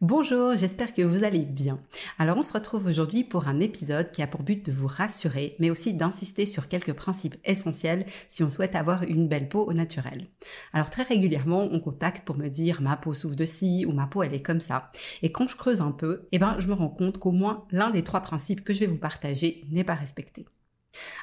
Bonjour, j'espère que vous allez bien. Alors on se retrouve aujourd'hui pour un épisode qui a pour but de vous rassurer, mais aussi d'insister sur quelques principes essentiels si on souhaite avoir une belle peau au naturel. Alors très régulièrement, on contacte pour me dire ma peau souffre de ci ou ma peau elle est comme ça. Et quand je creuse un peu, eh ben je me rends compte qu'au moins l'un des trois principes que je vais vous partager n'est pas respecté.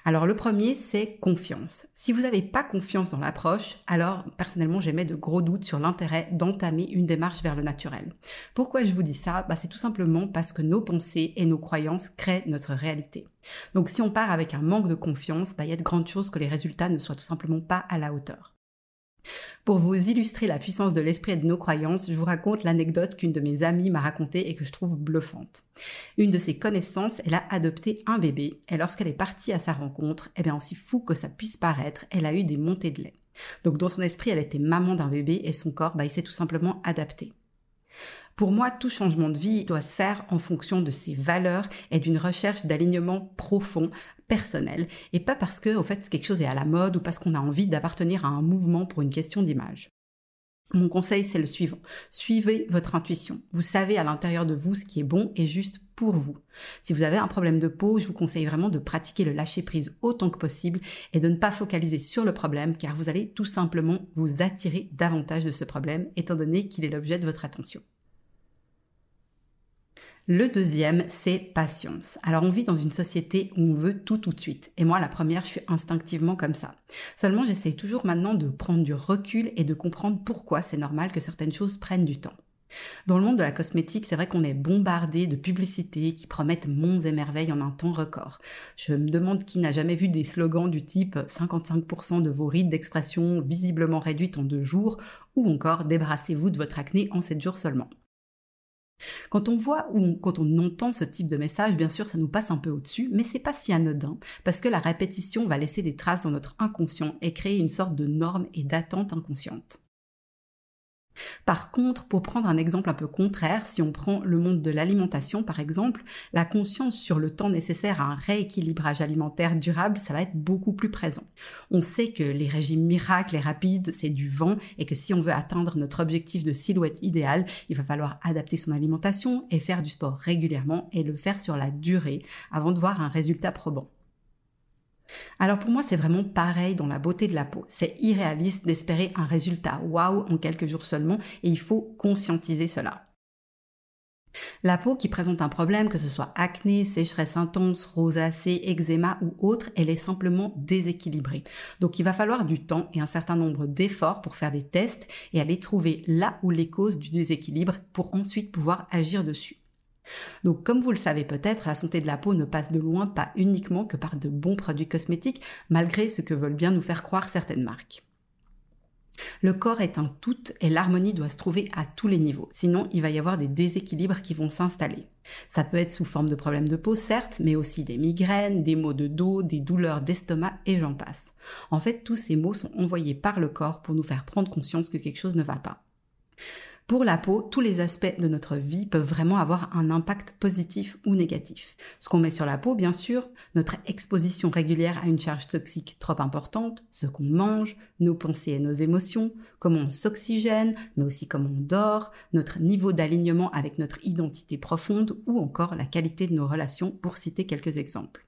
Alors le premier, c'est confiance. Si vous n'avez pas confiance dans l'approche, alors personnellement j'émets de gros doutes sur l'intérêt d'entamer une démarche vers le naturel. Pourquoi je vous dis ça? Bah, C'est tout simplement parce que nos pensées et nos croyances créent notre réalité. Donc si on part avec un manque de confiance, bah, il y a de grandes choses que les résultats ne soient tout simplement pas à la hauteur. Pour vous illustrer la puissance de l'esprit et de nos croyances, je vous raconte l'anecdote qu'une de mes amies m'a racontée et que je trouve bluffante. Une de ses connaissances, elle a adopté un bébé et lorsqu'elle est partie à sa rencontre, eh bien aussi fou que ça puisse paraître, elle a eu des montées de lait. Donc dans son esprit, elle était maman d'un bébé et son corps, bah, il s'est tout simplement adapté. Pour moi, tout changement de vie doit se faire en fonction de ses valeurs et d'une recherche d'alignement profond, personnel, et pas parce que, au fait, quelque chose est à la mode ou parce qu'on a envie d'appartenir à un mouvement pour une question d'image. Mon conseil, c'est le suivant. Suivez votre intuition. Vous savez à l'intérieur de vous ce qui est bon et juste pour vous. Si vous avez un problème de peau, je vous conseille vraiment de pratiquer le lâcher prise autant que possible et de ne pas focaliser sur le problème car vous allez tout simplement vous attirer davantage de ce problème étant donné qu'il est l'objet de votre attention. Le deuxième, c'est patience. Alors on vit dans une société où on veut tout tout de suite. Et moi, la première, je suis instinctivement comme ça. Seulement, j'essaye toujours maintenant de prendre du recul et de comprendre pourquoi c'est normal que certaines choses prennent du temps. Dans le monde de la cosmétique, c'est vrai qu'on est bombardé de publicités qui promettent mondes et merveilles en un temps record. Je me demande qui n'a jamais vu des slogans du type 55% de vos rides d'expression visiblement réduites en deux jours ou encore débarrassez-vous de votre acné en 7 jours seulement. Quand on voit ou quand on entend ce type de message, bien sûr, ça nous passe un peu au-dessus, mais c'est pas si anodin, parce que la répétition va laisser des traces dans notre inconscient et créer une sorte de norme et d'attente inconsciente. Par contre, pour prendre un exemple un peu contraire, si on prend le monde de l'alimentation par exemple, la conscience sur le temps nécessaire à un rééquilibrage alimentaire durable, ça va être beaucoup plus présent. On sait que les régimes miracles et rapides, c'est du vent et que si on veut atteindre notre objectif de silhouette idéale, il va falloir adapter son alimentation et faire du sport régulièrement et le faire sur la durée avant de voir un résultat probant. Alors pour moi, c'est vraiment pareil dans la beauté de la peau. C'est irréaliste d'espérer un résultat waouh en quelques jours seulement et il faut conscientiser cela. La peau qui présente un problème, que ce soit acné, sécheresse intense, rosacée, eczéma ou autre, elle est simplement déséquilibrée. Donc il va falloir du temps et un certain nombre d'efforts pour faire des tests et aller trouver là où les causes du déséquilibre pour ensuite pouvoir agir dessus. Donc comme vous le savez peut-être, la santé de la peau ne passe de loin pas uniquement que par de bons produits cosmétiques, malgré ce que veulent bien nous faire croire certaines marques. Le corps est un tout et l'harmonie doit se trouver à tous les niveaux, sinon il va y avoir des déséquilibres qui vont s'installer. Ça peut être sous forme de problèmes de peau certes, mais aussi des migraines, des maux de dos, des douleurs d'estomac et j'en passe. En fait, tous ces maux sont envoyés par le corps pour nous faire prendre conscience que quelque chose ne va pas. Pour la peau, tous les aspects de notre vie peuvent vraiment avoir un impact positif ou négatif. Ce qu'on met sur la peau, bien sûr, notre exposition régulière à une charge toxique trop importante, ce qu'on mange, nos pensées et nos émotions, comment on s'oxygène, mais aussi comment on dort, notre niveau d'alignement avec notre identité profonde ou encore la qualité de nos relations, pour citer quelques exemples.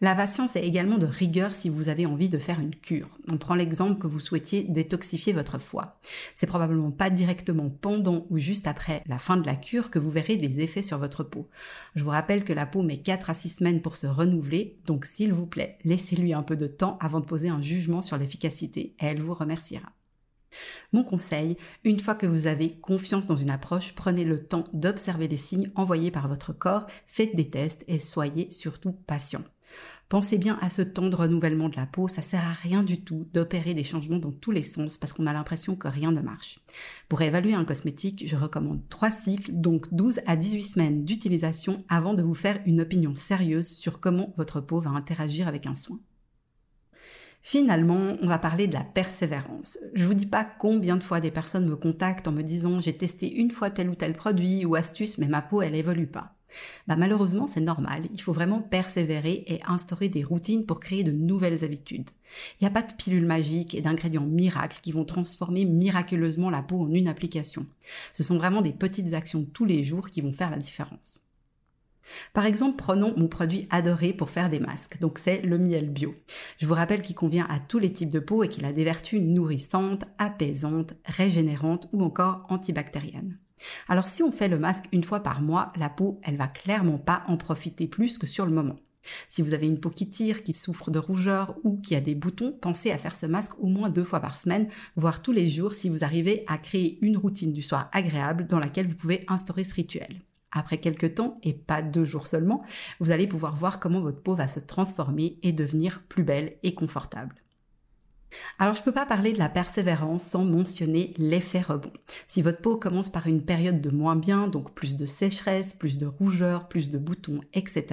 La patience est également de rigueur si vous avez envie de faire une cure. On prend l'exemple que vous souhaitiez détoxifier votre foie. C'est probablement pas directement pendant ou juste après la fin de la cure que vous verrez des effets sur votre peau. Je vous rappelle que la peau met 4 à 6 semaines pour se renouveler, donc s'il vous plaît, laissez-lui un peu de temps avant de poser un jugement sur l'efficacité et elle vous remerciera. Mon conseil, une fois que vous avez confiance dans une approche, prenez le temps d'observer les signes envoyés par votre corps, faites des tests et soyez surtout patient. Pensez bien à ce temps de renouvellement de la peau, ça sert à rien du tout d'opérer des changements dans tous les sens parce qu'on a l'impression que rien ne marche. Pour évaluer un cosmétique, je recommande 3 cycles, donc 12 à 18 semaines d'utilisation avant de vous faire une opinion sérieuse sur comment votre peau va interagir avec un soin. Finalement, on va parler de la persévérance. Je vous dis pas combien de fois des personnes me contactent en me disant j'ai testé une fois tel ou tel produit ou astuce mais ma peau elle évolue pas. Bah malheureusement c'est normal, il faut vraiment persévérer et instaurer des routines pour créer de nouvelles habitudes. Il n'y a pas de pilule magique et d'ingrédients miracles qui vont transformer miraculeusement la peau en une application. Ce sont vraiment des petites actions tous les jours qui vont faire la différence. Par exemple, prenons mon produit adoré pour faire des masques, donc c'est le miel bio. Je vous rappelle qu'il convient à tous les types de peau et qu'il a des vertus nourrissantes, apaisantes, régénérantes ou encore antibactériennes. Alors si on fait le masque une fois par mois, la peau, elle va clairement pas en profiter plus que sur le moment. Si vous avez une peau qui tire, qui souffre de rougeur ou qui a des boutons, pensez à faire ce masque au moins deux fois par semaine, voire tous les jours si vous arrivez à créer une routine du soir agréable dans laquelle vous pouvez instaurer ce rituel. Après quelques temps, et pas deux jours seulement, vous allez pouvoir voir comment votre peau va se transformer et devenir plus belle et confortable. Alors je ne peux pas parler de la persévérance sans mentionner l'effet rebond. Si votre peau commence par une période de moins bien, donc plus de sécheresse, plus de rougeur, plus de boutons, etc.,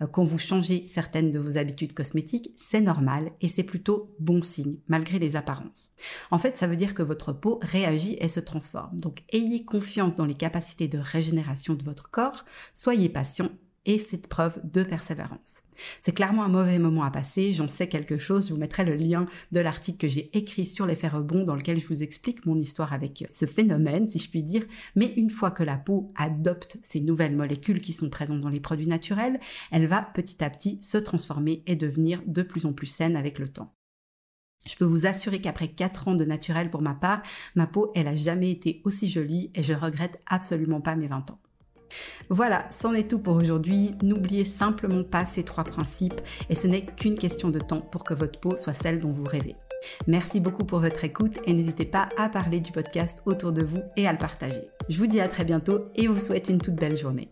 euh, quand vous changez certaines de vos habitudes cosmétiques, c'est normal et c'est plutôt bon signe, malgré les apparences. En fait, ça veut dire que votre peau réagit et se transforme. Donc ayez confiance dans les capacités de régénération de votre corps, soyez patient et faites preuve de persévérance. C'est clairement un mauvais moment à passer, j'en sais quelque chose, je vous mettrai le lien de l'article que j'ai écrit sur l'effet rebond dans lequel je vous explique mon histoire avec ce phénomène, si je puis dire, mais une fois que la peau adopte ces nouvelles molécules qui sont présentes dans les produits naturels, elle va petit à petit se transformer et devenir de plus en plus saine avec le temps. Je peux vous assurer qu'après 4 ans de naturel pour ma part, ma peau, elle a jamais été aussi jolie et je regrette absolument pas mes 20 ans. Voilà, c'en est tout pour aujourd'hui. N'oubliez simplement pas ces trois principes et ce n'est qu'une question de temps pour que votre peau soit celle dont vous rêvez. Merci beaucoup pour votre écoute et n'hésitez pas à parler du podcast autour de vous et à le partager. Je vous dis à très bientôt et vous souhaite une toute belle journée.